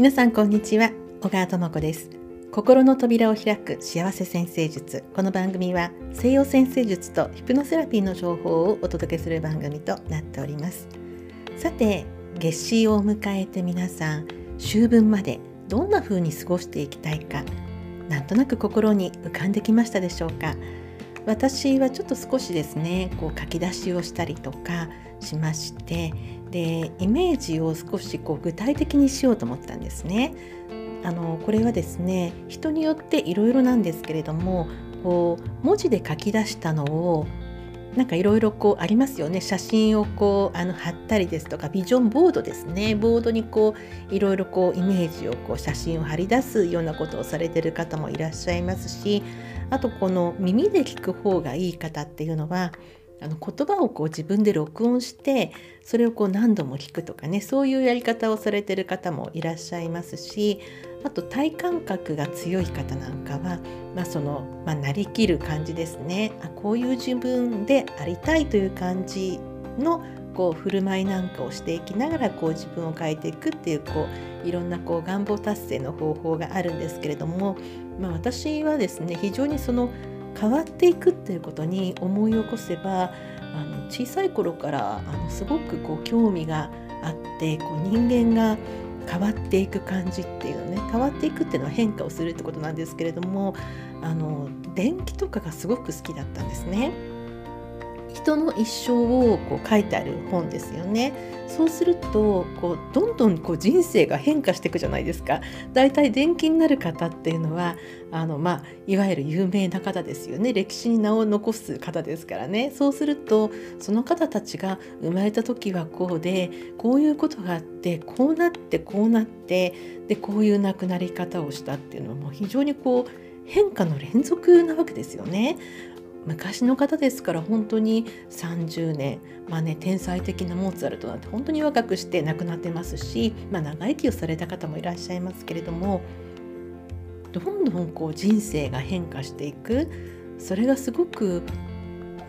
皆さんこんにちは。小川智子です。心の扉を開く幸せ先生術。この番組は西洋先生術とヒプノセラピーの情報をお届けする番組となっております。さて月子を迎えて皆さん秋分までどんな風に過ごしていきたいかなんとなく心に浮かんできましたでしょうか？私はちょっと少しですねこう書き出しをしたりとかしましてでイメージを少しこう具体的にしようと思ったんですね。あのこれはですね人によっていろいろなんですけれどもこう文字で書き出したのをなんかいろいろこうありますよね写真をこうあの貼ったりですとかビジョンボードですねボードにこういろいろこうイメージをこう写真を貼り出すようなことをされてる方もいらっしゃいますしあとこの耳で聞く方がいい方っていうのはあの言葉をこう自分で録音してそれをこう何度も聞くとかねそういうやり方をされてる方もいらっしゃいますしあと体感覚が強い方なんかは、まあ、その、まあ、なりきる感じですね。あこういう自分でありたいという感じのこう振る舞いなんかをしていきながらこう自分を変えていくっていうこういろんなこう願望達成の方法があるんですけれども、まあ、私はですね非常にその変わっていくっていうことに思い起こせばあの小さい頃からあのすごくこう興味があってこう人間が変わっていく感じっていうのね変わっていくっていうのは変化をするってことなんですけれどもあの電気とかがすごく好きだったんですね。人の一生をこう書いてある本ですよね。そうするとこうどんどんこう人生が変化していくじゃないですか。だいたい伝記になる方っていうのはあの、まあ、いわゆる有名な方ですよね歴史に名を残す方ですからねそうするとその方たちが生まれた時はこうでこういうことがあってこうなってこうなってでこういう亡くなり方をしたっていうのはもう非常にこう変化の連続なわけですよね。昔の方ですから本当に30年まあね天才的なモーツァルトなんて本当に若くして亡くなってますし、まあ、長生きをされた方もいらっしゃいますけれどもどんどんこう人生が変化していくそれがすごく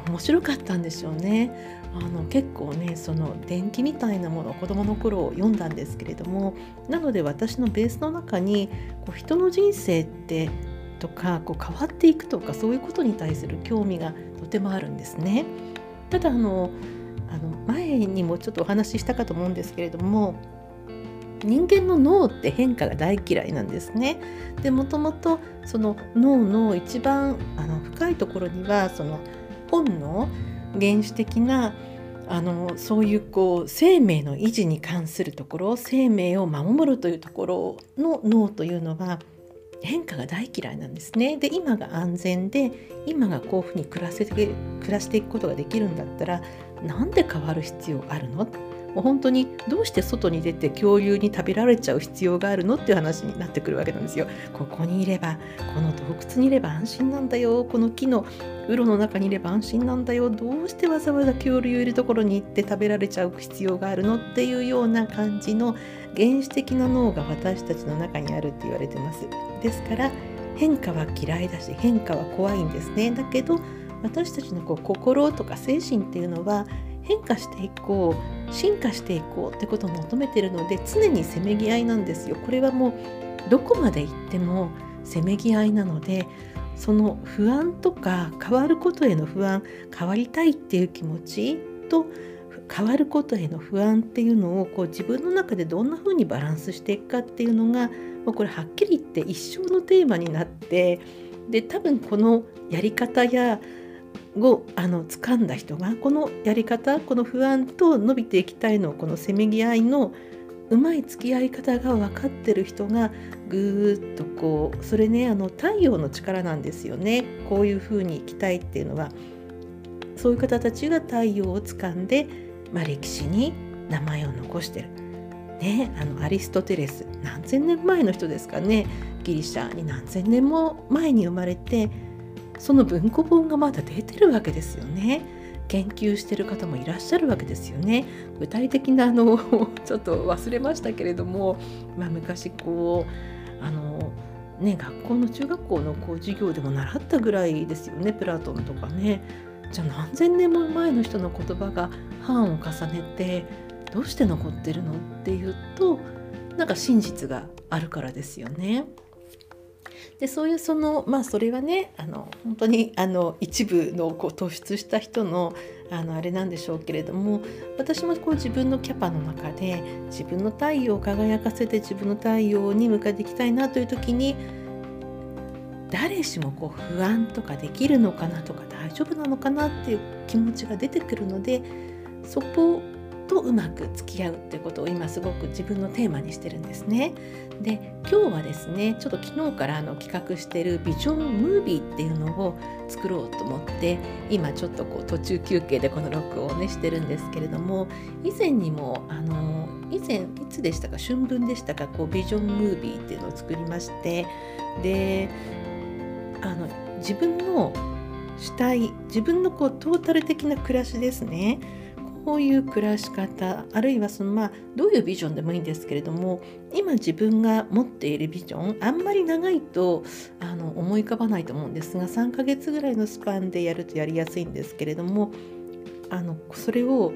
面白かったんでしょうね。あの結構ねその伝記みたいなものを子どもの頃読んだんですけれどもなので私のベースの中にこう人の人生ってとかこう変わっていくとかそういうことに対する興味がとてもあるんですね。ただあのあの前にもちょっとお話ししたかと思うんですけれども人間の脳って変化が大嫌いなんですね。でもともとその脳の一番あの深いところにはその本能原始的なあのそういうこう生命の維持に関するところ生命を守るというところの脳というのは変化が大嫌いなんですね。で今が安全で今がこういうふうに暮らせて暮らしていくことができるんだったらなんで変わる必要あるの？もう本当にどうして外に出て恐竜に食べられちゃう必要があるのっていう話になってくるわけなんですよ。ここにいればこの洞窟にいれば安心なんだよこの木の鱗の中にいれば安心なんだよどうしてわざわざ恐竜いるところに行って食べられちゃう必要があるのっていうような感じの原始的な脳が私たちの中にあるって言われてます。ですから変化は嫌いだし変化は怖いんですね。だけど私たちのこう心とか精神っていうのは変化していこう進化していこうってことを求めてるので常にせめぎ合いなんですよ。これはもうどこまで行ってもせめぎ合いなのでその不安とか変わることへの不安変わりたいっていう気持ちと変わることへの不安っていうのをこう自分の中でどんな風にバランスしていくかっていうのがもうこれはっきり言って一生のテーマになってで多分このやり方やをあの掴んだ人がこのやり方この不安と伸びていきたいのこのせめぎ合いのうまい付き合い方が分かってる人がぐーっとこうそれねあの太陽の力なんですよねこういうふうに生きたいっていうのはそういう方たちが太陽を掴んで、まあ、歴史に名前を残してる。ね、あのアリストテレス何千年前の人ですかねギリシャに何千年も前に生まれてその文庫本がまだ出てるわけですよね。研究してる方もいらっしゃるわけですよね。具体的なあの ちょっと忘れましたけれども、まあ、昔こうあのね学校の中学校のこう授業でも習ったぐらいですよねプラトンとかね。じゃあ何千年も前の人の言葉が版を重ねてどうして残ってるのっていうとなんか真実があるからですよね。でそういうそのまあそれはねあの本当にあの一部のこう突出した人のあのあれなんでしょうけれども私もこう自分のキャパの中で自分の太陽を輝かせて自分の太陽に向かっていきたいなという時に誰しもこう不安とかできるのかなとか大丈夫なのかなっていう気持ちが出てくるのでそことうまく付き合うっていうことを今すごく自分のテーマにしてるんですね。で今日はですねちょっと昨日からあの企画してるビジョンムービーっていうのを作ろうと思って今ちょっとこう途中休憩でこの録音をねしてるんですけれども以前にもあの以前いつでしたか春分でしたかこうビジョンムービーっていうのを作りましてであの自分の主体自分のこうトータル的な暮らしですねこういう暮らし方あるいはそのまあどういうビジョンでもいいんですけれども今自分が持っているビジョンあんまり長いとあの思い浮かばないと思うんですが3ヶ月ぐらいのスパンでやるとやりやすいんですけれどもあのそれを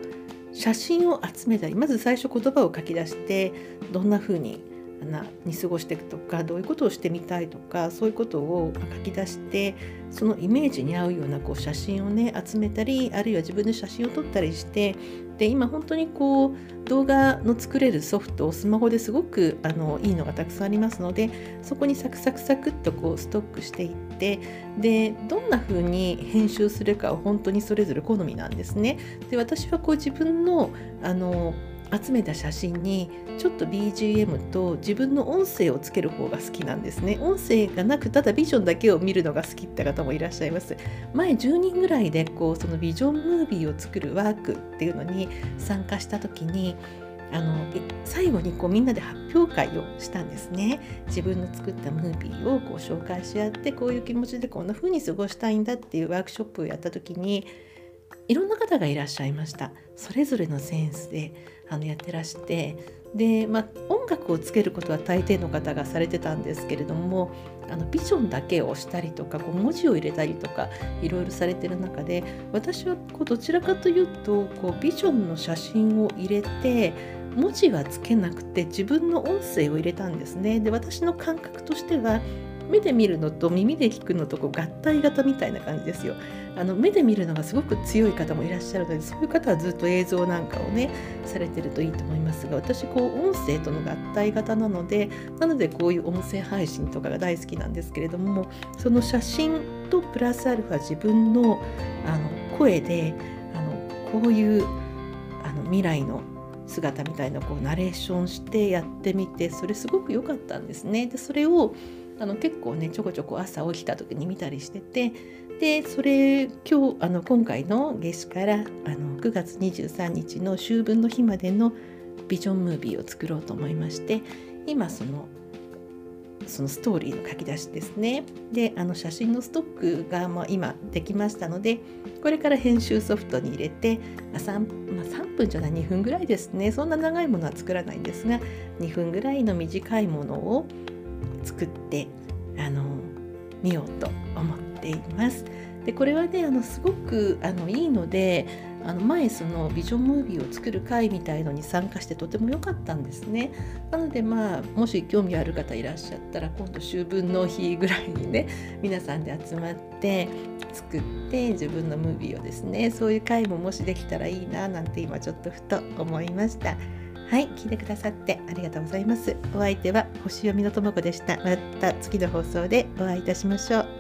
写真を集めたりまず最初言葉を書き出してどんな風になに過ごしていくとかどういうことをしてみたいとかそういうことを書き出してそのイメージに合うようなこう写真をね集めたりあるいは自分で写真を撮ったりしてで今本当にこう動画の作れるソフトをスマホですごくあのいいのがたくさんありますのでそこにサクサクサクっとこうストックしていってでどんな風に編集するかは本当にそれぞれ好みなんですね。で私はこう自分のあの集めた写真にちょっと BGM と自分の音声をつける方が好きなんですね。音声がなくただビジョンだけを見るのが好きって方もいらっしゃいます。前10人ぐらいでこうそのビジョンムービーを作るワークっていうのに参加した時にあの最後にこうみんなで発表会をしたんですね。自分の作ったムービーをこう紹介し合ってこういう気持ちでこんな風に過ごしたいんだっていうワークショップをやった時にいろんな方がいらっしゃいましたそれぞれのセンスであのやってらしてで、まあ、音楽をつけることは大抵の方がされてたんですけれどもあのビジョンだけをしたりとかこう文字を入れたりとかいろいろされてる中で私はこうどちらかというとこうビジョンの写真を入れて文字はつけなくて自分の音声を入れたんですね。で私の感覚としては目で見るのと耳で聞くのとこう合体型みたいな感じですよ。あの目で見るのがすごく強い方もいらっしゃるのでそういう方はずっと映像なんかをねされてるといいと思いますが私こう音声との合体型なのでなのでこういう音声配信とかが大好きなんですけれどもその写真とプラスアルファ自分のあの声であのこういうあの未来の姿みたいなこうナレーションしてやってみてそれすごく良かったんですね。でそれをあの結構ねちょこちょこ朝起きた時に見たりしててでそれ今日あの今回の夏至からあの9月23日の秋分の日までのビジョンムービーを作ろうと思いまして今そのそのストーリーの書き出しですね。であの写真のストックがまあ今できましたのでこれから編集ソフトに入れて、まあ 3, まあ、3分じゃない2分ぐらいですね。そんな長いものは作らないんですが2分ぐらいの短いものを作って見ようと思っています。でこれはねあのすごくあのいいのであの前そのビジョンムービーを作る会みたいのに参加してとても良かったんですね。なのでまあもし興味ある方いらっしゃったら今度秋分の日ぐらいにね皆さんで集まって作って自分のムービーをですねそういう会ももしできたらいいななんて今ちょっとふと思いました。はい、聞いてくださってありがとうございます。お相手は星読みのともこでした。また次の放送でお会いいたしましょう。